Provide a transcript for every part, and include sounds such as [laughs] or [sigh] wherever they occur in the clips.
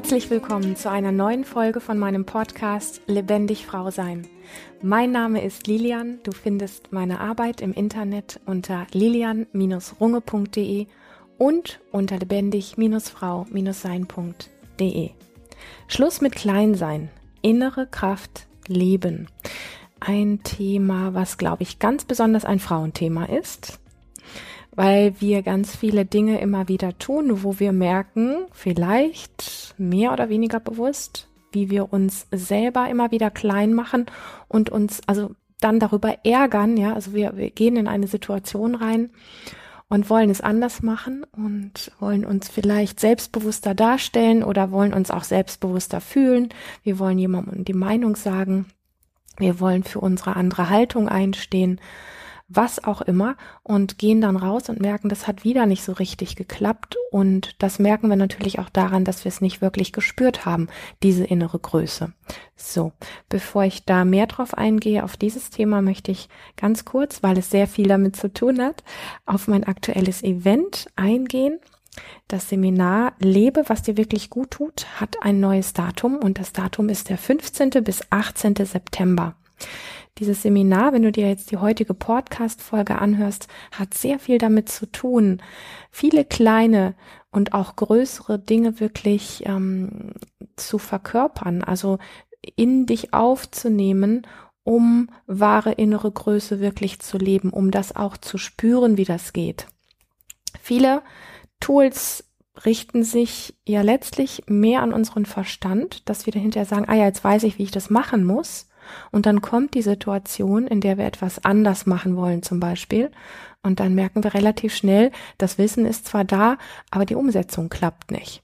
Herzlich willkommen zu einer neuen Folge von meinem Podcast Lebendig Frau Sein. Mein Name ist Lilian. Du findest meine Arbeit im Internet unter lilian-runge.de und unter lebendig-frau-sein.de. Schluss mit Kleinsein. Innere Kraft leben. Ein Thema, was, glaube ich, ganz besonders ein Frauenthema ist weil wir ganz viele Dinge immer wieder tun, wo wir merken, vielleicht mehr oder weniger bewusst, wie wir uns selber immer wieder klein machen und uns also dann darüber ärgern, ja, also wir, wir gehen in eine Situation rein und wollen es anders machen und wollen uns vielleicht selbstbewusster darstellen oder wollen uns auch selbstbewusster fühlen. Wir wollen jemandem die Meinung sagen. Wir wollen für unsere andere Haltung einstehen was auch immer und gehen dann raus und merken, das hat wieder nicht so richtig geklappt und das merken wir natürlich auch daran, dass wir es nicht wirklich gespürt haben, diese innere Größe. So, bevor ich da mehr drauf eingehe, auf dieses Thema möchte ich ganz kurz, weil es sehr viel damit zu tun hat, auf mein aktuelles Event eingehen. Das Seminar Lebe, was dir wirklich gut tut, hat ein neues Datum und das Datum ist der 15. bis 18. September. Dieses Seminar, wenn du dir jetzt die heutige Podcast-Folge anhörst, hat sehr viel damit zu tun, viele kleine und auch größere Dinge wirklich ähm, zu verkörpern, also in dich aufzunehmen, um wahre innere Größe wirklich zu leben, um das auch zu spüren, wie das geht. Viele Tools richten sich ja letztlich mehr an unseren Verstand, dass wir dahinter sagen, ah ja, jetzt weiß ich, wie ich das machen muss. Und dann kommt die Situation, in der wir etwas anders machen wollen zum Beispiel. Und dann merken wir relativ schnell, das Wissen ist zwar da, aber die Umsetzung klappt nicht.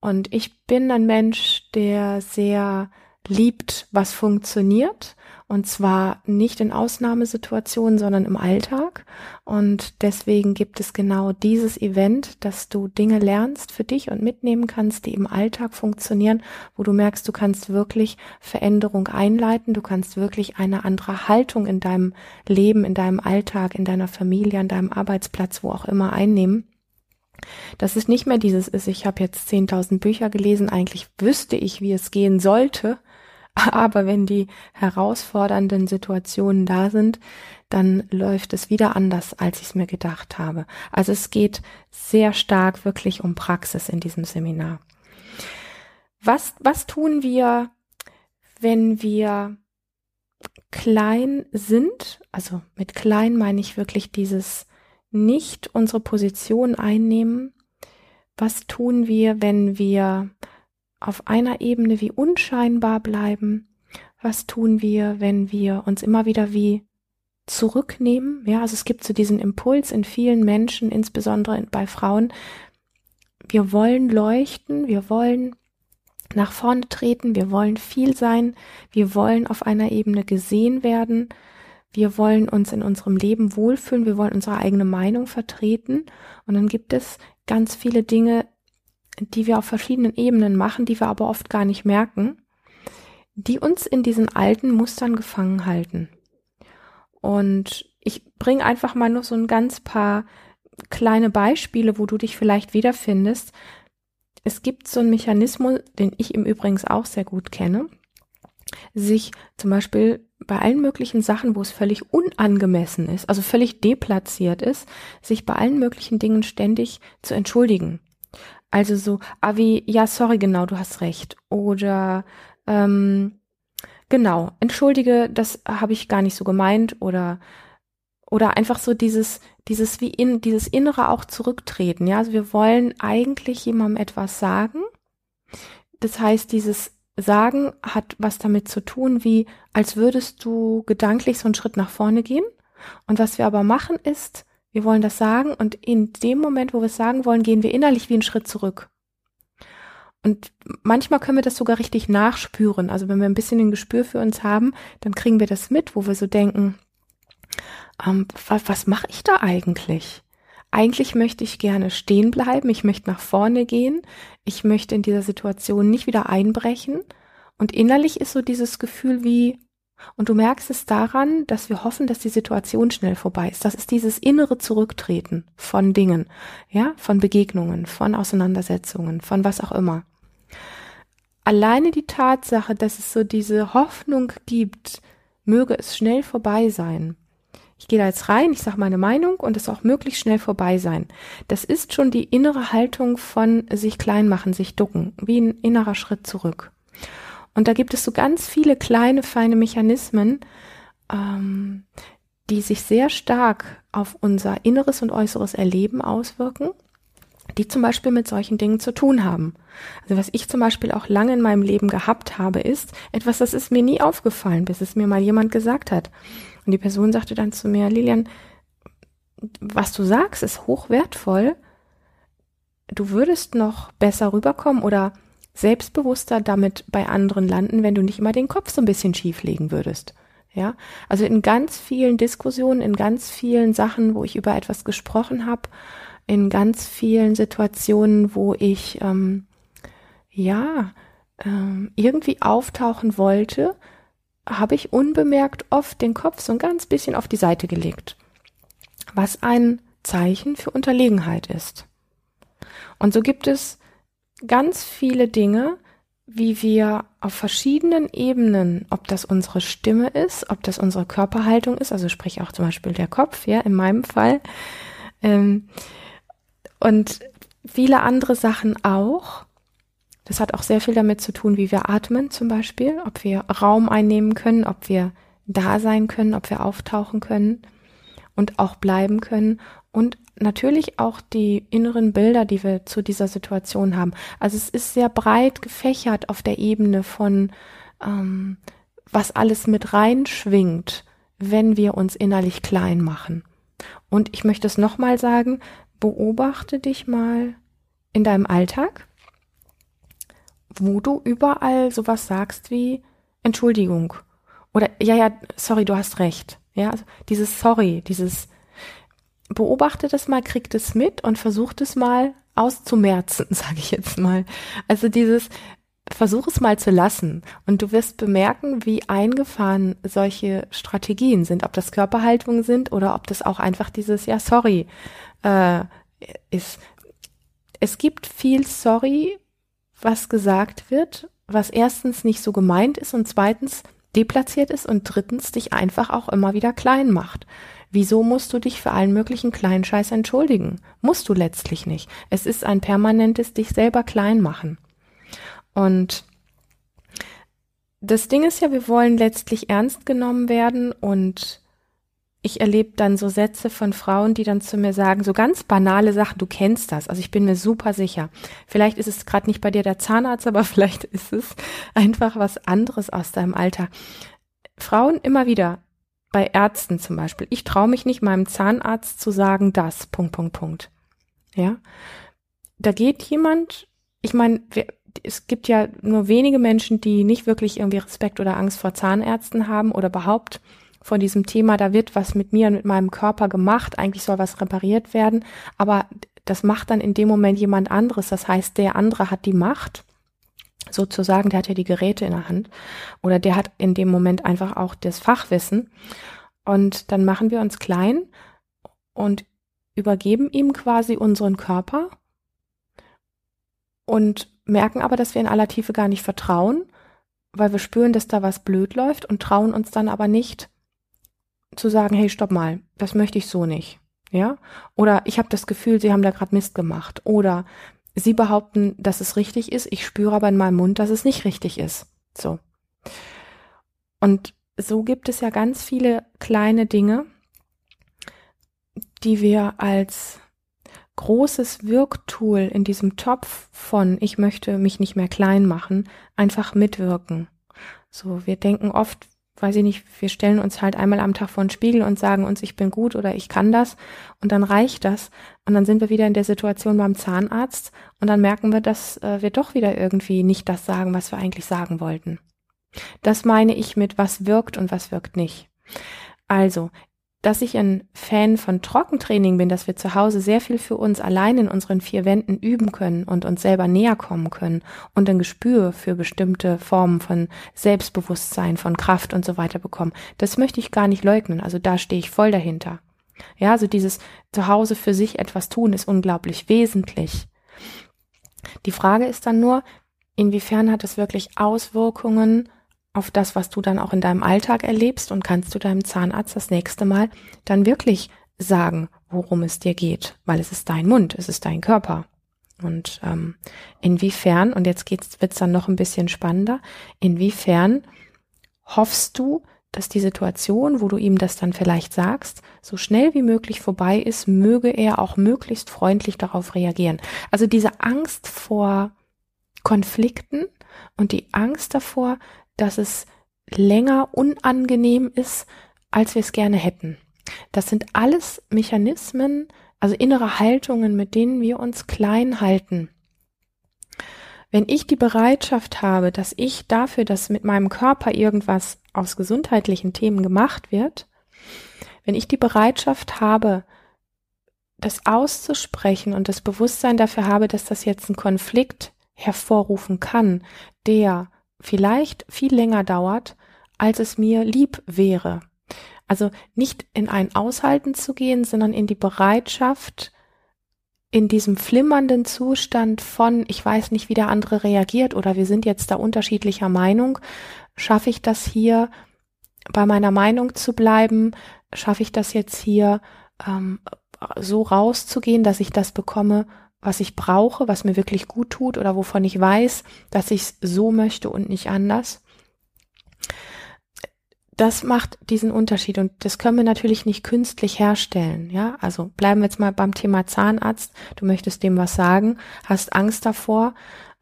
Und ich bin ein Mensch, der sehr liebt, was funktioniert. Und zwar nicht in Ausnahmesituationen, sondern im Alltag. Und deswegen gibt es genau dieses Event, dass du Dinge lernst für dich und mitnehmen kannst, die im Alltag funktionieren, wo du merkst, du kannst wirklich Veränderung einleiten, du kannst wirklich eine andere Haltung in deinem Leben, in deinem Alltag, in deiner Familie, an deinem Arbeitsplatz, wo auch immer einnehmen. Dass es nicht mehr dieses ist, ich habe jetzt 10.000 Bücher gelesen, eigentlich wüsste ich, wie es gehen sollte, aber wenn die herausfordernden Situationen da sind, dann läuft es wieder anders, als ich es mir gedacht habe. Also es geht sehr stark wirklich um Praxis in diesem Seminar. Was, was tun wir, wenn wir klein sind? Also mit klein meine ich wirklich dieses nicht unsere Position einnehmen. Was tun wir, wenn wir auf einer Ebene wie unscheinbar bleiben? Was tun wir, wenn wir uns immer wieder wie zurücknehmen? Ja, also es gibt so diesen Impuls in vielen Menschen, insbesondere bei Frauen. Wir wollen leuchten, wir wollen nach vorne treten, wir wollen viel sein, wir wollen auf einer Ebene gesehen werden, wir wollen uns in unserem Leben wohlfühlen, wir wollen unsere eigene Meinung vertreten und dann gibt es ganz viele Dinge, die wir auf verschiedenen Ebenen machen, die wir aber oft gar nicht merken, die uns in diesen alten Mustern gefangen halten. Und ich bringe einfach mal nur so ein ganz paar kleine Beispiele, wo du dich vielleicht wiederfindest. Es gibt so einen Mechanismus, den ich im Übrigen auch sehr gut kenne, sich zum Beispiel bei allen möglichen Sachen, wo es völlig unangemessen ist, also völlig deplatziert ist, sich bei allen möglichen Dingen ständig zu entschuldigen. Also so, ah wie, ja, sorry, genau, du hast recht. Oder ähm, genau, entschuldige, das habe ich gar nicht so gemeint oder oder einfach so dieses dieses wie in dieses innere auch zurücktreten. Ja, also wir wollen eigentlich jemandem etwas sagen. Das heißt, dieses Sagen hat was damit zu tun, wie als würdest du gedanklich so einen Schritt nach vorne gehen. Und was wir aber machen ist, wir wollen das sagen und in dem Moment, wo wir es sagen wollen, gehen wir innerlich wie einen Schritt zurück. Und manchmal können wir das sogar richtig nachspüren. Also wenn wir ein bisschen ein Gespür für uns haben, dann kriegen wir das mit, wo wir so denken, ähm, was, was mache ich da eigentlich? Eigentlich möchte ich gerne stehen bleiben, ich möchte nach vorne gehen, ich möchte in dieser Situation nicht wieder einbrechen. Und innerlich ist so dieses Gefühl wie, und du merkst es daran, dass wir hoffen, dass die Situation schnell vorbei ist. Das ist dieses innere Zurücktreten von Dingen, ja, von Begegnungen, von Auseinandersetzungen, von was auch immer. alleine die Tatsache, dass es so diese Hoffnung gibt, möge es schnell vorbei sein. Ich gehe da jetzt rein, ich sage meine Meinung und es auch möglichst schnell vorbei sein. Das ist schon die innere Haltung von sich klein machen, sich ducken, wie ein innerer Schritt zurück. Und da gibt es so ganz viele kleine, feine Mechanismen, ähm, die sich sehr stark auf unser inneres und äußeres Erleben auswirken, die zum Beispiel mit solchen Dingen zu tun haben. Also was ich zum Beispiel auch lange in meinem Leben gehabt habe, ist etwas, das ist mir nie aufgefallen, bis es mir mal jemand gesagt hat. Und die Person sagte dann zu mir, Lilian, was du sagst, ist hochwertvoll. Du würdest noch besser rüberkommen oder selbstbewusster damit bei anderen landen, wenn du nicht immer den Kopf so ein bisschen schief legen würdest. Ja, also in ganz vielen Diskussionen, in ganz vielen Sachen, wo ich über etwas gesprochen habe, in ganz vielen Situationen, wo ich ähm, ja ähm, irgendwie auftauchen wollte, habe ich unbemerkt oft den Kopf so ein ganz bisschen auf die Seite gelegt, was ein Zeichen für Unterlegenheit ist. Und so gibt es ganz viele Dinge, wie wir auf verschiedenen Ebenen, ob das unsere Stimme ist, ob das unsere Körperhaltung ist, also sprich auch zum Beispiel der Kopf, ja, in meinem Fall, ähm, und viele andere Sachen auch. Das hat auch sehr viel damit zu tun, wie wir atmen zum Beispiel, ob wir Raum einnehmen können, ob wir da sein können, ob wir auftauchen können und auch bleiben können und natürlich auch die inneren Bilder, die wir zu dieser Situation haben. Also es ist sehr breit gefächert auf der Ebene von, ähm, was alles mit reinschwingt, wenn wir uns innerlich klein machen. Und ich möchte es nochmal sagen, beobachte dich mal in deinem Alltag, wo du überall sowas sagst wie Entschuldigung oder ja, ja, sorry, du hast recht. Ja, also dieses Sorry, dieses beobachte das mal, kriegt es mit und versucht es mal auszumerzen, [laughs] sage ich jetzt mal. Also dieses Versuch es mal zu lassen und du wirst bemerken, wie eingefahren solche Strategien sind, ob das Körperhaltungen sind oder ob das auch einfach dieses Ja, sorry äh, ist. Es gibt viel Sorry, was gesagt wird, was erstens nicht so gemeint ist und zweitens deplatziert ist und drittens dich einfach auch immer wieder klein macht. Wieso musst du dich für allen möglichen kleinen Scheiß entschuldigen? Musst du letztlich nicht. Es ist ein permanentes dich selber klein machen. Und das Ding ist ja, wir wollen letztlich ernst genommen werden und ich erlebe dann so Sätze von Frauen, die dann zu mir sagen, so ganz banale Sachen, du kennst das. Also ich bin mir super sicher. Vielleicht ist es gerade nicht bei dir der Zahnarzt, aber [laughs] vielleicht ist es einfach was anderes aus deinem Alter. Frauen immer wieder, bei Ärzten zum Beispiel. Ich traue mich nicht, meinem Zahnarzt zu sagen, das, Punkt, Punkt, Punkt. Ja. Da geht jemand, ich meine, es gibt ja nur wenige Menschen, die nicht wirklich irgendwie Respekt oder Angst vor Zahnärzten haben oder überhaupt vor diesem Thema, da wird was mit mir und mit meinem Körper gemacht, eigentlich soll was repariert werden, aber das macht dann in dem Moment jemand anderes. Das heißt, der andere hat die Macht, sozusagen, der hat ja die Geräte in der Hand oder der hat in dem Moment einfach auch das Fachwissen und dann machen wir uns klein und übergeben ihm quasi unseren Körper und merken aber, dass wir in aller Tiefe gar nicht vertrauen, weil wir spüren, dass da was blöd läuft und trauen uns dann aber nicht zu sagen, hey, stopp mal, das möchte ich so nicht. Ja? Oder ich habe das Gefühl, sie haben da gerade Mist gemacht. Oder sie behaupten, dass es richtig ist, ich spüre aber in meinem Mund, dass es nicht richtig ist. So. Und so gibt es ja ganz viele kleine Dinge, die wir als großes Wirktool in diesem Topf von ich möchte mich nicht mehr klein machen, einfach mitwirken. So, wir denken oft, weiß ich nicht, wir stellen uns halt einmal am Tag vor den Spiegel und sagen uns, ich bin gut oder ich kann das und dann reicht das und dann sind wir wieder in der Situation beim Zahnarzt und dann merken wir, dass äh, wir doch wieder irgendwie nicht das sagen, was wir eigentlich sagen wollten. Das meine ich mit was wirkt und was wirkt nicht. Also, dass ich ein Fan von Trockentraining bin, dass wir zu Hause sehr viel für uns allein in unseren vier Wänden üben können und uns selber näher kommen können und ein Gespür für bestimmte Formen von Selbstbewusstsein, von Kraft und so weiter bekommen. Das möchte ich gar nicht leugnen. Also da stehe ich voll dahinter. Ja, also dieses zu Hause für sich etwas tun ist unglaublich wesentlich. Die Frage ist dann nur, inwiefern hat es wirklich Auswirkungen auf das, was du dann auch in deinem Alltag erlebst und kannst du deinem Zahnarzt das nächste Mal dann wirklich sagen, worum es dir geht, weil es ist dein Mund, es ist dein Körper. Und ähm, inwiefern, und jetzt geht's, wird's dann noch ein bisschen spannender, inwiefern hoffst du, dass die Situation, wo du ihm das dann vielleicht sagst, so schnell wie möglich vorbei ist, möge er auch möglichst freundlich darauf reagieren. Also diese Angst vor Konflikten und die Angst davor, dass es länger unangenehm ist, als wir es gerne hätten. Das sind alles Mechanismen, also innere Haltungen, mit denen wir uns klein halten. Wenn ich die Bereitschaft habe, dass ich dafür, dass mit meinem Körper irgendwas aus gesundheitlichen Themen gemacht wird, wenn ich die Bereitschaft habe, das auszusprechen und das Bewusstsein dafür habe, dass das jetzt einen Konflikt hervorrufen kann, der vielleicht viel länger dauert, als es mir lieb wäre, also nicht in ein Aushalten zu gehen, sondern in die Bereitschaft, in diesem flimmernden Zustand von, ich weiß nicht, wie der andere reagiert oder wir sind jetzt da unterschiedlicher Meinung, schaffe ich das hier bei meiner Meinung zu bleiben, schaffe ich das jetzt hier ähm, so rauszugehen, dass ich das bekomme, was ich brauche, was mir wirklich gut tut oder wovon ich weiß, dass ich es so möchte und nicht anders das macht diesen Unterschied und das können wir natürlich nicht künstlich herstellen, ja? Also bleiben wir jetzt mal beim Thema Zahnarzt. Du möchtest dem was sagen, hast Angst davor,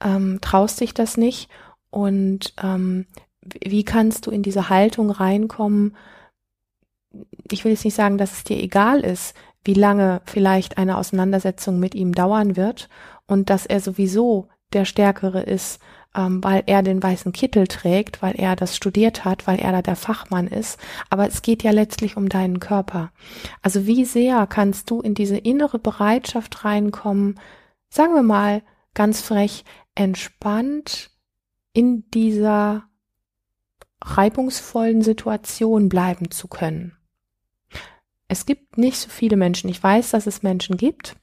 ähm, traust dich das nicht und ähm, wie kannst du in diese Haltung reinkommen? Ich will jetzt nicht sagen, dass es dir egal ist, wie lange vielleicht eine Auseinandersetzung mit ihm dauern wird und dass er sowieso der Stärkere ist ähm, weil er den weißen Kittel trägt, weil er das studiert hat, weil er da der Fachmann ist. Aber es geht ja letztlich um deinen Körper. Also wie sehr kannst du in diese innere Bereitschaft reinkommen, sagen wir mal ganz frech, entspannt in dieser reibungsvollen Situation bleiben zu können. Es gibt nicht so viele Menschen. Ich weiß, dass es Menschen gibt,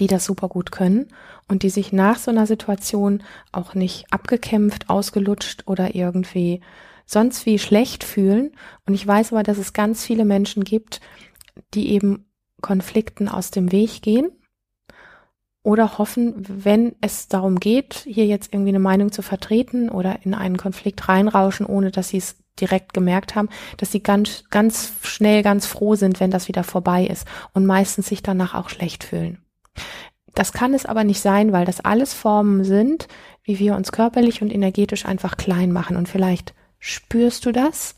die das super gut können und die sich nach so einer Situation auch nicht abgekämpft, ausgelutscht oder irgendwie sonst wie schlecht fühlen. Und ich weiß aber, dass es ganz viele Menschen gibt, die eben Konflikten aus dem Weg gehen oder hoffen, wenn es darum geht, hier jetzt irgendwie eine Meinung zu vertreten oder in einen Konflikt reinrauschen, ohne dass sie es direkt gemerkt haben, dass sie ganz, ganz schnell ganz froh sind, wenn das wieder vorbei ist und meistens sich danach auch schlecht fühlen. Das kann es aber nicht sein, weil das alles Formen sind, wie wir uns körperlich und energetisch einfach klein machen. Und vielleicht spürst du das,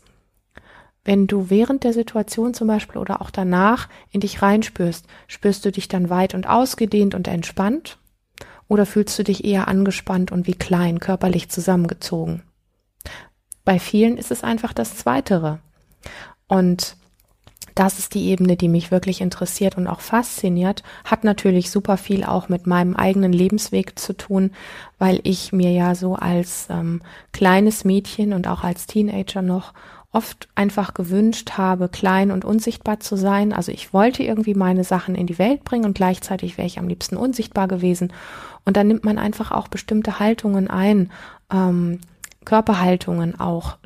wenn du während der Situation zum Beispiel oder auch danach in dich reinspürst. Spürst du dich dann weit und ausgedehnt und entspannt? Oder fühlst du dich eher angespannt und wie klein, körperlich zusammengezogen? Bei vielen ist es einfach das Zweitere. Und das ist die Ebene, die mich wirklich interessiert und auch fasziniert, hat natürlich super viel auch mit meinem eigenen Lebensweg zu tun, weil ich mir ja so als ähm, kleines Mädchen und auch als Teenager noch oft einfach gewünscht habe, klein und unsichtbar zu sein. Also ich wollte irgendwie meine Sachen in die Welt bringen und gleichzeitig wäre ich am liebsten unsichtbar gewesen. Und dann nimmt man einfach auch bestimmte Haltungen ein, ähm, Körperhaltungen auch,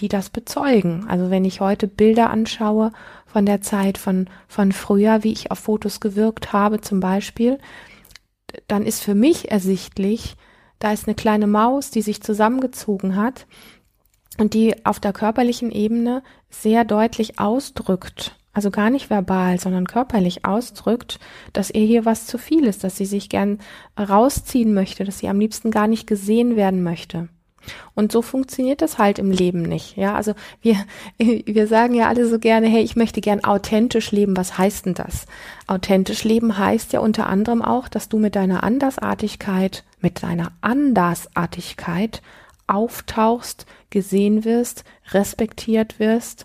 die das bezeugen. Also wenn ich heute Bilder anschaue von der Zeit von, von früher, wie ich auf Fotos gewirkt habe zum Beispiel, dann ist für mich ersichtlich, da ist eine kleine Maus, die sich zusammengezogen hat und die auf der körperlichen Ebene sehr deutlich ausdrückt, also gar nicht verbal, sondern körperlich ausdrückt, dass ihr hier was zu viel ist, dass sie sich gern rausziehen möchte, dass sie am liebsten gar nicht gesehen werden möchte. Und so funktioniert das halt im Leben nicht. Ja, also wir, [laughs] wir sagen ja alle so gerne, hey, ich möchte gern authentisch leben. Was heißt denn das? Authentisch leben heißt ja unter anderem auch, dass du mit deiner Andersartigkeit, mit deiner Andersartigkeit auftauchst, gesehen wirst, respektiert wirst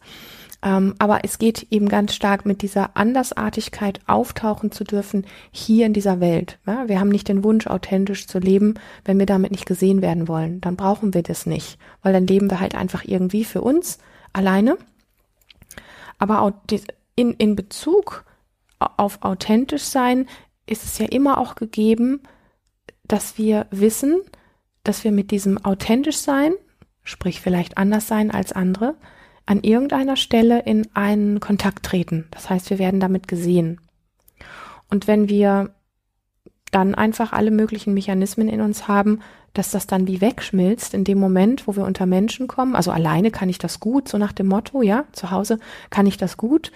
ähm, aber es geht eben ganz stark mit dieser Andersartigkeit auftauchen zu dürfen hier in dieser Welt. Ja? Wir haben nicht den Wunsch, authentisch zu leben, wenn wir damit nicht gesehen werden wollen. Dann brauchen wir das nicht, weil dann leben wir halt einfach irgendwie für uns alleine. Aber in, in Bezug auf authentisch sein ist es ja immer auch gegeben, dass wir wissen, dass wir mit diesem authentisch sein, sprich vielleicht anders sein als andere, an irgendeiner Stelle in einen Kontakt treten. Das heißt, wir werden damit gesehen. Und wenn wir dann einfach alle möglichen Mechanismen in uns haben, dass das dann wie wegschmilzt in dem Moment, wo wir unter Menschen kommen. Also alleine kann ich das gut, so nach dem Motto, ja, zu Hause kann ich das gut.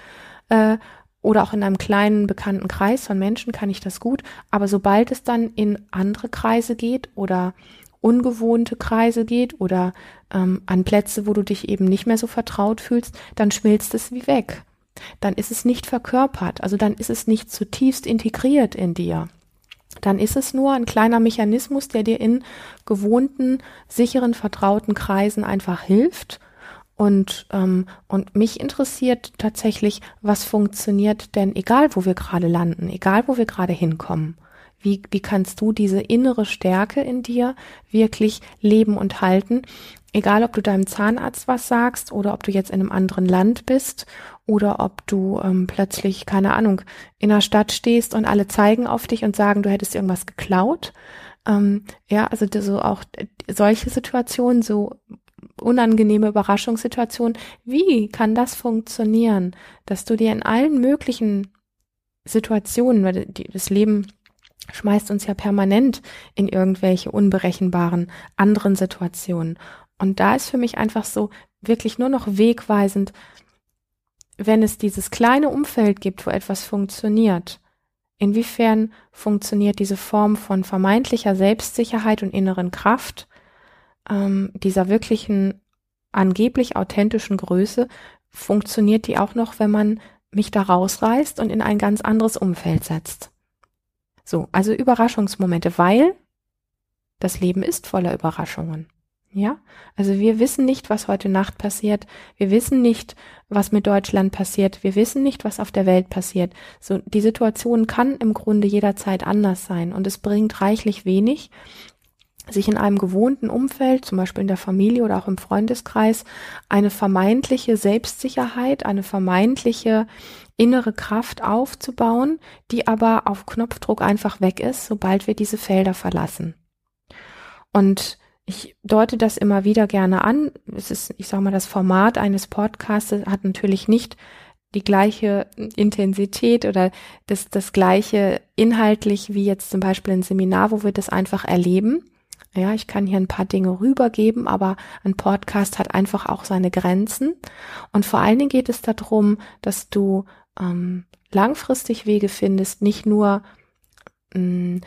Äh, oder auch in einem kleinen bekannten Kreis von Menschen kann ich das gut. Aber sobald es dann in andere Kreise geht oder ungewohnte Kreise geht oder ähm, an Plätze, wo du dich eben nicht mehr so vertraut fühlst, dann schmilzt es wie weg. Dann ist es nicht verkörpert, also dann ist es nicht zutiefst integriert in dir. Dann ist es nur ein kleiner Mechanismus, der dir in gewohnten, sicheren, vertrauten Kreisen einfach hilft. Und, ähm, und mich interessiert tatsächlich, was funktioniert denn, egal wo wir gerade landen, egal wo wir gerade hinkommen. Wie, wie kannst du diese innere Stärke in dir wirklich leben und halten? Egal, ob du deinem Zahnarzt was sagst oder ob du jetzt in einem anderen Land bist oder ob du ähm, plötzlich, keine Ahnung, in der Stadt stehst und alle zeigen auf dich und sagen, du hättest irgendwas geklaut. Ähm, ja, also so auch solche Situationen, so unangenehme Überraschungssituationen. Wie kann das funktionieren, dass du dir in allen möglichen Situationen, weil das Leben schmeißt uns ja permanent in irgendwelche unberechenbaren anderen Situationen. Und da ist für mich einfach so wirklich nur noch wegweisend, wenn es dieses kleine Umfeld gibt, wo etwas funktioniert. Inwiefern funktioniert diese Form von vermeintlicher Selbstsicherheit und inneren Kraft, ähm, dieser wirklichen angeblich authentischen Größe, funktioniert die auch noch, wenn man mich da rausreißt und in ein ganz anderes Umfeld setzt. So, also Überraschungsmomente, weil das Leben ist voller Überraschungen. Ja, also wir wissen nicht, was heute Nacht passiert. Wir wissen nicht, was mit Deutschland passiert. Wir wissen nicht, was auf der Welt passiert. So, die Situation kann im Grunde jederzeit anders sein und es bringt reichlich wenig, sich in einem gewohnten Umfeld, zum Beispiel in der Familie oder auch im Freundeskreis, eine vermeintliche Selbstsicherheit, eine vermeintliche innere Kraft aufzubauen, die aber auf Knopfdruck einfach weg ist, sobald wir diese Felder verlassen. Und ich deute das immer wieder gerne an. Es ist, ich sage mal, das Format eines Podcasts hat natürlich nicht die gleiche Intensität oder das, das gleiche inhaltlich wie jetzt zum Beispiel ein Seminar, wo wir das einfach erleben. Ja, ich kann hier ein paar Dinge rübergeben, aber ein Podcast hat einfach auch seine Grenzen. Und vor allen Dingen geht es darum, dass du ähm, langfristig Wege findest, nicht nur mm,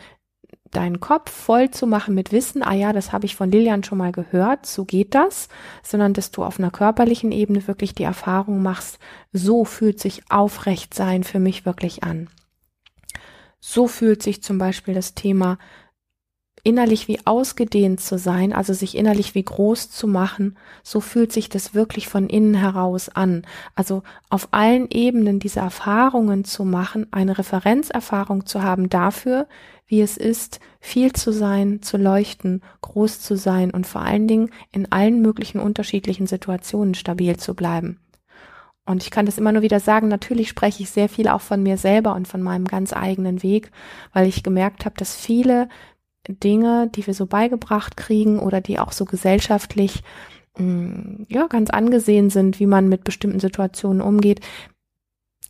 deinen Kopf voll zu machen mit Wissen, ah ja, das habe ich von Lilian schon mal gehört, so geht das, sondern dass du auf einer körperlichen Ebene wirklich die Erfahrung machst, so fühlt sich aufrecht für mich wirklich an. So fühlt sich zum Beispiel das Thema innerlich wie ausgedehnt zu sein, also sich innerlich wie groß zu machen, so fühlt sich das wirklich von innen heraus an. Also auf allen Ebenen diese Erfahrungen zu machen, eine Referenzerfahrung zu haben dafür, wie es ist, viel zu sein, zu leuchten, groß zu sein und vor allen Dingen in allen möglichen unterschiedlichen Situationen stabil zu bleiben. Und ich kann das immer nur wieder sagen, natürlich spreche ich sehr viel auch von mir selber und von meinem ganz eigenen Weg, weil ich gemerkt habe, dass viele Dinge, die wir so beigebracht kriegen oder die auch so gesellschaftlich mm, ja ganz angesehen sind, wie man mit bestimmten Situationen umgeht,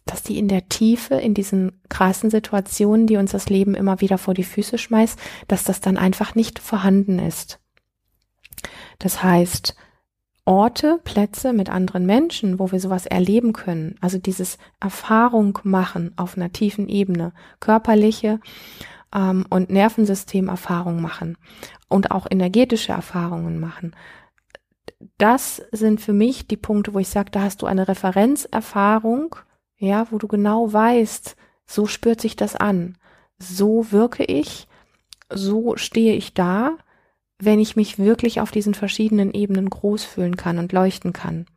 dass die in der Tiefe, in diesen krassen Situationen, die uns das Leben immer wieder vor die Füße schmeißt, dass das dann einfach nicht vorhanden ist. Das heißt, Orte, Plätze mit anderen Menschen, wo wir sowas erleben können, also dieses Erfahrung machen auf einer tiefen Ebene, körperliche ähm, und Nervensystemerfahrung machen und auch energetische Erfahrungen machen. Das sind für mich die Punkte, wo ich sage, da hast du eine Referenzerfahrung, ja, wo du genau weißt, so spürt sich das an, so wirke ich, so stehe ich da, wenn ich mich wirklich auf diesen verschiedenen Ebenen groß fühlen kann und leuchten kann.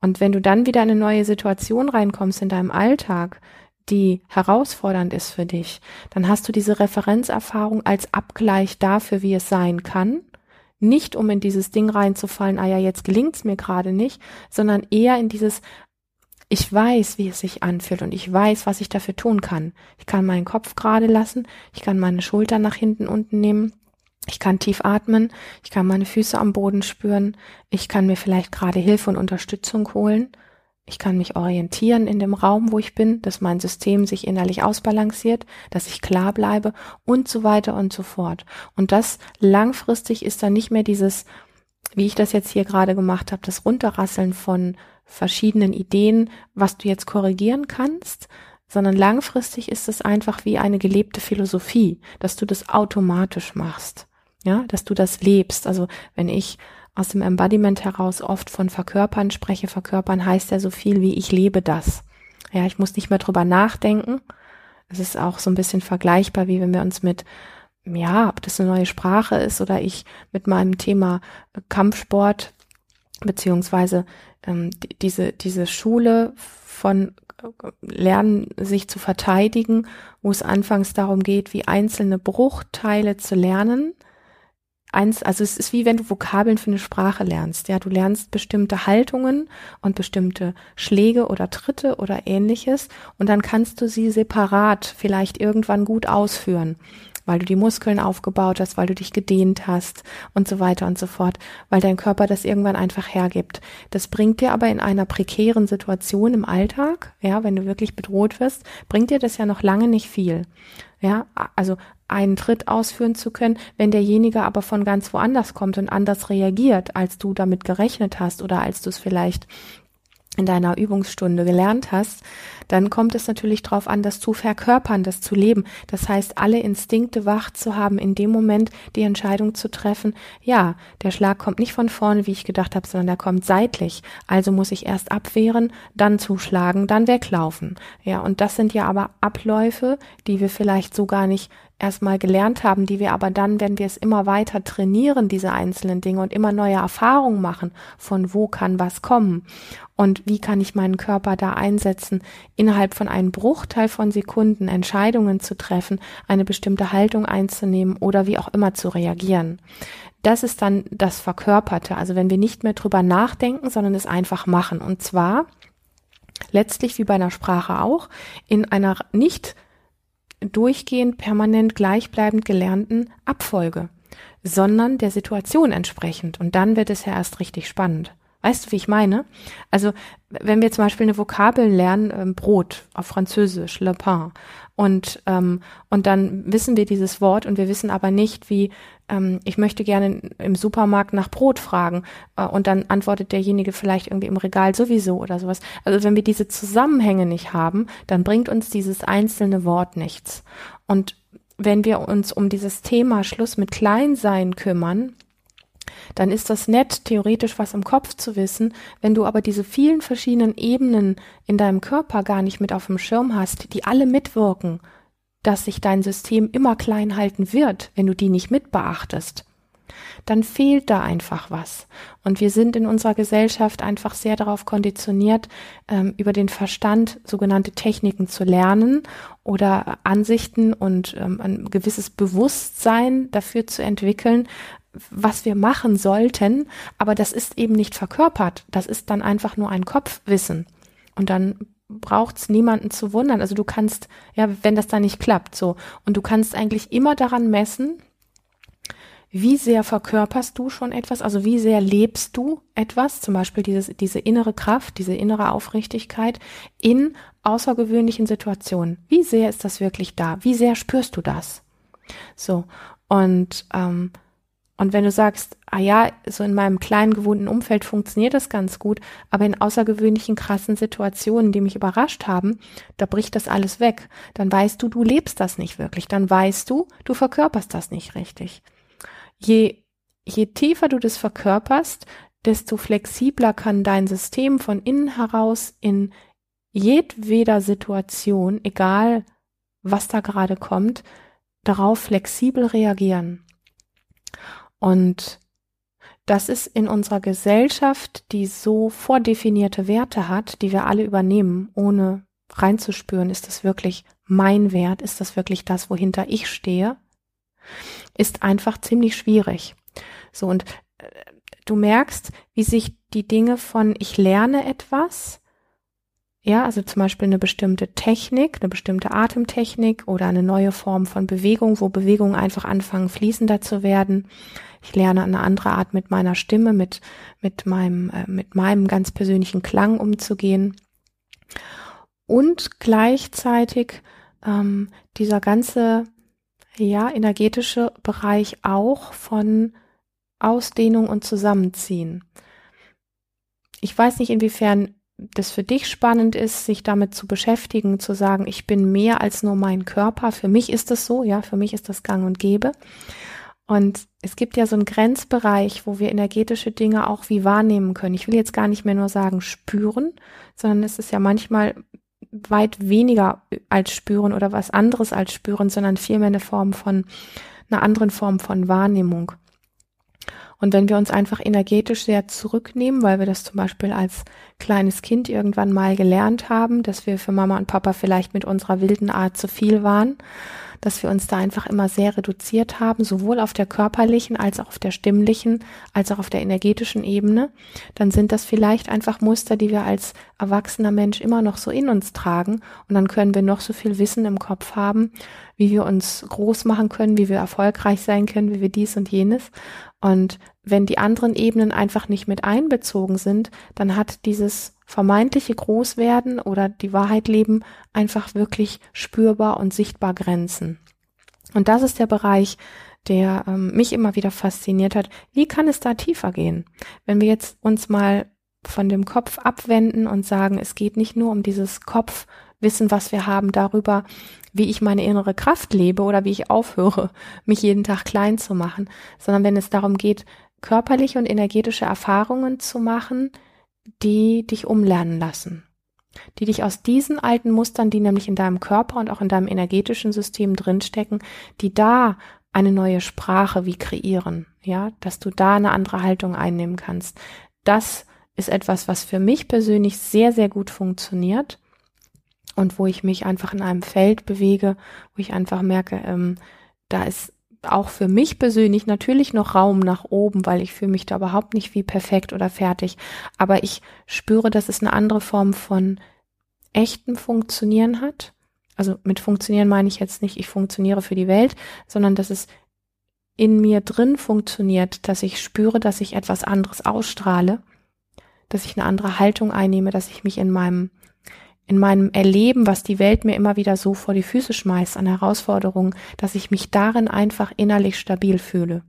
Und wenn du dann wieder in eine neue Situation reinkommst in deinem Alltag, die herausfordernd ist für dich, dann hast du diese Referenzerfahrung als Abgleich dafür, wie es sein kann. Nicht um in dieses Ding reinzufallen, ah ja, jetzt gelingt's mir gerade nicht, sondern eher in dieses, ich weiß, wie es sich anfühlt und ich weiß, was ich dafür tun kann. Ich kann meinen Kopf gerade lassen, ich kann meine Schultern nach hinten unten nehmen, Ich kann tief atmen, ich kann meine Füße am Boden spüren, ich kann mir vielleicht gerade Hilfe und Unterstützung holen, ich kann mich orientieren in dem Raum, wo ich bin, dass mein System sich innerlich ausbalanciert, dass ich klar bleibe und so weiter und so fort. Und das langfristig ist dann nicht mehr dieses, wie ich das jetzt hier gerade gemacht habe, das Runterrasseln von verschiedenen Ideen, was du jetzt korrigieren kannst, sondern langfristig ist es einfach wie eine gelebte Philosophie, dass du das automatisch machst. Ja, dass du das lebst. Also wenn ich aus dem Embodiment heraus oft von Verkörpern spreche, verkörpern heißt ja so viel wie ich lebe das. Ja, ich muss nicht mehr drüber nachdenken. Es ist auch so ein bisschen vergleichbar, wie wenn wir uns mit, ja, ob das eine neue Sprache ist oder ich mit meinem Thema Kampfsport beziehungsweise ähm, diese, diese Schule von Lernen, sich zu verteidigen, wo es anfangs darum geht, wie einzelne Bruchteile zu lernen. Eins, also es ist wie wenn du Vokabeln für eine Sprache lernst. Ja, du lernst bestimmte Haltungen und bestimmte Schläge oder Tritte oder ähnliches und dann kannst du sie separat vielleicht irgendwann gut ausführen weil du die Muskeln aufgebaut hast, weil du dich gedehnt hast und so weiter und so fort, weil dein Körper das irgendwann einfach hergibt. Das bringt dir aber in einer prekären Situation im Alltag, ja, wenn du wirklich bedroht wirst, bringt dir das ja noch lange nicht viel. Ja, also einen Tritt ausführen zu können, wenn derjenige aber von ganz woanders kommt und anders reagiert, als du damit gerechnet hast oder als du es vielleicht in deiner Übungsstunde gelernt hast, dann kommt es natürlich darauf an, das zu verkörpern, das zu leben. Das heißt, alle Instinkte wach zu haben, in dem Moment die Entscheidung zu treffen, ja, der Schlag kommt nicht von vorne, wie ich gedacht habe, sondern der kommt seitlich. Also muss ich erst abwehren, dann zuschlagen, dann weglaufen. Ja, und das sind ja aber Abläufe, die wir vielleicht so gar nicht erstmal gelernt haben, die wir aber dann, wenn wir es immer weiter trainieren, diese einzelnen Dinge und immer neue Erfahrungen machen, von wo kann was kommen und wie kann ich meinen Körper da einsetzen, innerhalb von einem Bruchteil von Sekunden Entscheidungen zu treffen, eine bestimmte Haltung einzunehmen oder wie auch immer zu reagieren. Das ist dann das Verkörperte, also wenn wir nicht mehr drüber nachdenken, sondern es einfach machen. Und zwar letztlich wie bei einer Sprache auch in einer nicht durchgehend permanent gleichbleibend gelernten Abfolge, sondern der Situation entsprechend. Und dann wird es ja erst richtig spannend. Weißt du, wie ich meine? Also, wenn wir zum Beispiel eine Vokabel lernen, ähm, Brot auf Französisch, le pain, und, ähm, und dann wissen wir dieses Wort und wir wissen aber nicht, wie, ähm, ich möchte gerne im Supermarkt nach Brot fragen, äh, und dann antwortet derjenige vielleicht irgendwie im Regal sowieso oder sowas. Also, wenn wir diese Zusammenhänge nicht haben, dann bringt uns dieses einzelne Wort nichts. Und wenn wir uns um dieses Thema Schluss mit Kleinsein kümmern, dann ist das nett, theoretisch was im Kopf zu wissen. Wenn du aber diese vielen verschiedenen Ebenen in deinem Körper gar nicht mit auf dem Schirm hast, die alle mitwirken, dass sich dein System immer klein halten wird, wenn du die nicht mit beachtest, dann fehlt da einfach was. Und wir sind in unserer Gesellschaft einfach sehr darauf konditioniert, ähm, über den Verstand sogenannte Techniken zu lernen oder Ansichten und ähm, ein gewisses Bewusstsein dafür zu entwickeln, was wir machen sollten, aber das ist eben nicht verkörpert. Das ist dann einfach nur ein Kopfwissen. Und dann braucht's niemanden zu wundern. Also du kannst, ja, wenn das dann nicht klappt, so. Und du kannst eigentlich immer daran messen, wie sehr verkörperst du schon etwas, also wie sehr lebst du etwas, zum Beispiel dieses, diese innere Kraft, diese innere Aufrichtigkeit in außergewöhnlichen Situationen. Wie sehr ist das wirklich da? Wie sehr spürst du das? So, und ähm, und wenn du sagst, ah ja, so in meinem kleinen gewohnten Umfeld funktioniert das ganz gut, aber in außergewöhnlichen krassen Situationen, die mich überrascht haben, da bricht das alles weg. Dann weißt du, du lebst das nicht wirklich. Dann weißt du, du verkörperst das nicht richtig. Je, je tiefer du das verkörperst, desto flexibler kann dein System von innen heraus in jedweder Situation, egal was da gerade kommt, darauf flexibel reagieren. Und das ist in unserer Gesellschaft, die so vordefinierte Werte hat, die wir alle übernehmen, ohne reinzuspüren, ist das wirklich mein Wert, ist das wirklich das, wohinter ich stehe, ist einfach ziemlich schwierig. So, und äh, du merkst, wie sich die Dinge von ich lerne etwas Ja, also zum Beispiel eine bestimmte Technik, eine bestimmte Atemtechnik oder eine neue Form von Bewegung, wo Bewegungen einfach anfangen fließender zu werden. Ich lerne eine andere Art mit meiner Stimme, mit, mit meinem, äh, mit meinem ganz persönlichen Klang umzugehen. Und gleichzeitig ähm, dieser ganze, ja, energetische Bereich auch von Ausdehnung und Zusammenziehen. Ich weiß nicht, inwiefern das für dich spannend ist, sich damit zu beschäftigen, zu sagen, ich bin mehr als nur mein Körper. Für mich ist das so, ja, für mich ist das gang und gäbe. Und es gibt ja so einen Grenzbereich, wo wir energetische Dinge auch wie wahrnehmen können. Ich will jetzt gar nicht mehr nur sagen spüren, sondern es ist ja manchmal weit weniger als spüren oder was anderes als spüren, sondern vielmehr eine Form von, einer anderen Form von Wahrnehmung. Und wenn wir uns einfach energetisch sehr zurücknehmen, weil wir das zum Beispiel als kleines Kind irgendwann mal gelernt haben, dass wir für Mama und Papa vielleicht mit unserer wilden Art zu viel waren, dass wir uns da einfach immer sehr reduziert haben, sowohl auf der körperlichen als auch auf der stimmlichen, als auch auf der energetischen Ebene, dann sind das vielleicht einfach Muster, die wir als erwachsener Mensch immer noch so in uns tragen und dann können wir noch so viel Wissen im Kopf haben, wie wir uns groß machen können, wie wir erfolgreich sein können, wie wir dies und jenes und wenn die anderen Ebenen einfach nicht mit einbezogen sind, dann hat dieses vermeintliche Großwerden oder die Wahrheit leben einfach wirklich spürbar und sichtbar Grenzen. Und das ist der Bereich, der ähm, mich immer wieder fasziniert hat. Wie kann es da tiefer gehen? Wenn wir jetzt uns mal von dem Kopf abwenden und sagen, es geht nicht nur um dieses Kopfwissen, was wir haben darüber, wie ich meine innere Kraft lebe oder wie ich aufhöre, [laughs] mich jeden Tag klein zu machen, sondern wenn es darum geht, körperliche und energetische Erfahrungen zu machen, die dich umlernen lassen, die dich aus diesen alten Mustern, die nämlich in deinem Körper und auch in deinem energetischen System drinstecken, die da eine neue Sprache wie kreieren, ja, dass du da eine andere Haltung einnehmen kannst. Das ist etwas, was für mich persönlich sehr, sehr gut funktioniert und wo ich mich einfach in einem Feld bewege, wo ich einfach merke, ähm, da ist auch für mich persönlich natürlich noch Raum nach oben, weil ich fühle mich da überhaupt nicht wie perfekt oder fertig. Aber ich spüre, dass es eine andere Form von echtem Funktionieren hat. Also mit Funktionieren meine ich jetzt nicht, ich funktioniere für die Welt, sondern dass es in mir drin funktioniert, dass ich spüre, dass ich etwas anderes ausstrahle, dass ich eine andere Haltung einnehme, dass ich mich in meinem in meinem Erleben, was die Welt mir immer wieder so vor die Füße schmeißt an Herausforderungen, dass ich mich darin einfach innerlich stabil fühle.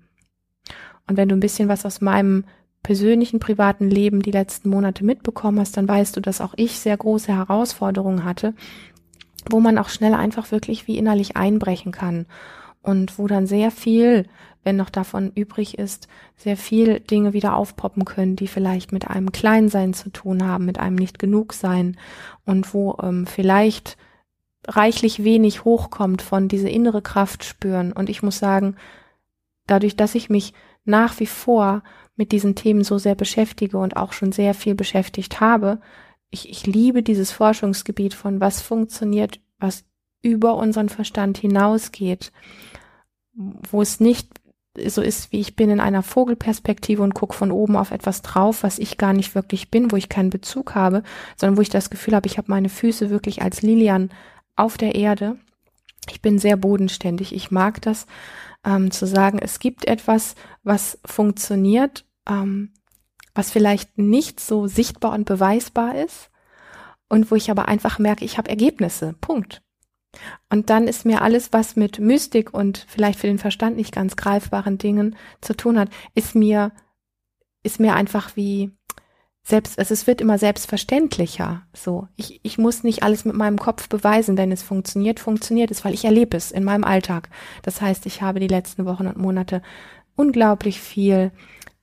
Und wenn du ein bisschen was aus meinem persönlichen privaten Leben die letzten Monate mitbekommen hast, dann weißt du, dass auch ich sehr große Herausforderungen hatte, wo man auch schnell einfach wirklich wie innerlich einbrechen kann und wo dann sehr viel wenn noch davon übrig ist, sehr viel Dinge wieder aufpoppen können, die vielleicht mit einem Kleinsein zu tun haben, mit einem nicht genug sein und wo ähm, vielleicht reichlich wenig hochkommt von diese innere Kraft spüren. Und ich muss sagen, dadurch, dass ich mich nach wie vor mit diesen Themen so sehr beschäftige und auch schon sehr viel beschäftigt habe, ich, ich liebe dieses Forschungsgebiet von was funktioniert, was über unseren Verstand hinausgeht, wo es nicht so ist, wie ich bin, in einer Vogelperspektive und gucke von oben auf etwas drauf, was ich gar nicht wirklich bin, wo ich keinen Bezug habe, sondern wo ich das Gefühl habe, ich habe meine Füße wirklich als Lilian auf der Erde. Ich bin sehr bodenständig. Ich mag das, ähm, zu sagen, es gibt etwas, was funktioniert, ähm, was vielleicht nicht so sichtbar und beweisbar ist und wo ich aber einfach merke, ich habe Ergebnisse. Punkt. Und dann ist mir alles, was mit Mystik und vielleicht für den Verstand nicht ganz greifbaren Dingen zu tun hat, ist mir, ist mir einfach wie selbst, also es wird immer selbstverständlicher. So, ich, ich muss nicht alles mit meinem Kopf beweisen, wenn es funktioniert, funktioniert es, weil ich erlebe es in meinem Alltag. Das heißt, ich habe die letzten Wochen und Monate unglaublich viel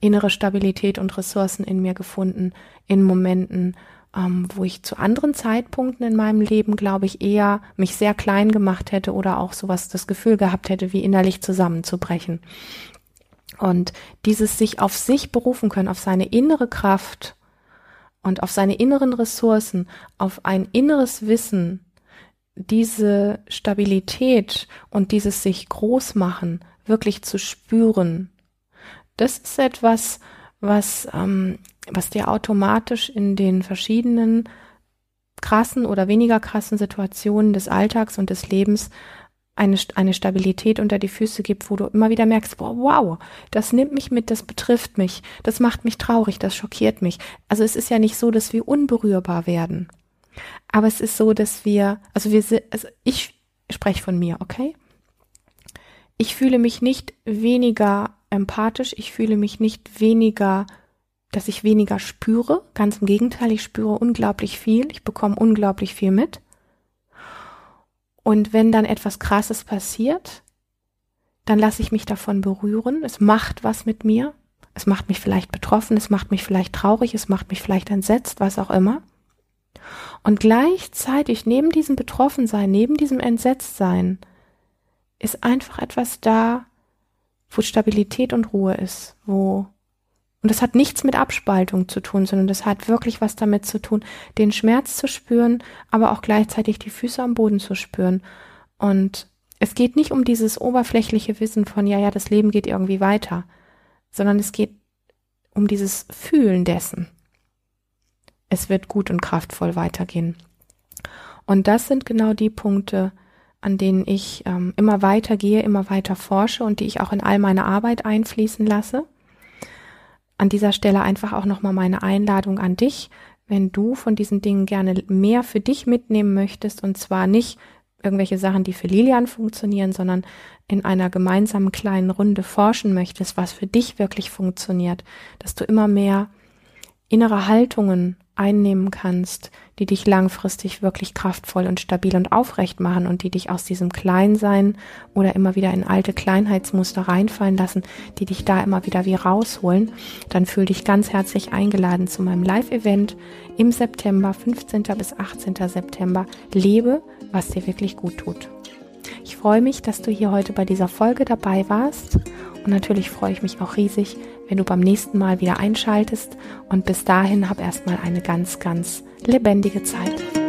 innere Stabilität und Ressourcen in mir gefunden, in Momenten, ähm, wo ich zu anderen Zeitpunkten in meinem Leben, glaube ich, eher mich sehr klein gemacht hätte oder auch sowas das Gefühl gehabt hätte, wie innerlich zusammenzubrechen. Und dieses sich auf sich berufen können, auf seine innere Kraft und auf seine inneren Ressourcen, auf ein inneres Wissen, diese Stabilität und dieses sich groß machen wirklich zu spüren, das ist etwas, was, ähm, was dir automatisch in den verschiedenen krassen oder weniger krassen Situationen des Alltags und des Lebens eine, eine Stabilität unter die Füße gibt, wo du immer wieder merkst, wow, wow, das nimmt mich mit, das betrifft mich, das macht mich traurig, das schockiert mich. Also es ist ja nicht so, dass wir unberührbar werden. Aber es ist so, dass wir, also wir, also ich spreche von mir, okay? Ich fühle mich nicht weniger empathisch, ich fühle mich nicht weniger, dass ich weniger spüre. Ganz im Gegenteil, ich spüre unglaublich viel, ich bekomme unglaublich viel mit. Und wenn dann etwas Krasses passiert, dann lasse ich mich davon berühren. Es macht was mit mir. Es macht mich vielleicht betroffen, es macht mich vielleicht traurig, es macht mich vielleicht entsetzt, was auch immer. Und gleichzeitig neben diesem Betroffensein, neben diesem Entsetztsein, ist einfach etwas da, wo Stabilität und Ruhe ist, wo und das hat nichts mit Abspaltung zu tun, sondern das hat wirklich was damit zu tun, den Schmerz zu spüren, aber auch gleichzeitig die Füße am Boden zu spüren. Und es geht nicht um dieses oberflächliche Wissen von, ja, ja, das Leben geht irgendwie weiter, sondern es geht um dieses Fühlen dessen. Es wird gut und kraftvoll weitergehen. Und das sind genau die Punkte, an denen ich ähm, immer weiter gehe, immer weiter forsche und die ich auch in all meine Arbeit einfließen lasse an dieser Stelle einfach auch nochmal meine Einladung an dich, wenn du von diesen Dingen gerne mehr für dich mitnehmen möchtest und zwar nicht irgendwelche Sachen, die für Lilian funktionieren, sondern in einer gemeinsamen kleinen Runde forschen möchtest, was für dich wirklich funktioniert, dass du immer mehr innere Haltungen einnehmen kannst, die dich langfristig wirklich kraftvoll und stabil und aufrecht machen und die dich aus diesem Kleinsein oder immer wieder in alte Kleinheitsmuster reinfallen lassen, die dich da immer wieder wie rausholen, dann fühl dich ganz herzlich eingeladen zu meinem Live-Event im September, 15. bis 18. September. Lebe, was dir wirklich gut tut. Ich freue mich, dass du hier heute bei dieser Folge dabei warst und natürlich freue ich mich auch riesig, wenn du beim nächsten Mal wieder einschaltest. Und bis dahin hab erstmal eine ganz, ganz lebendige Zeit.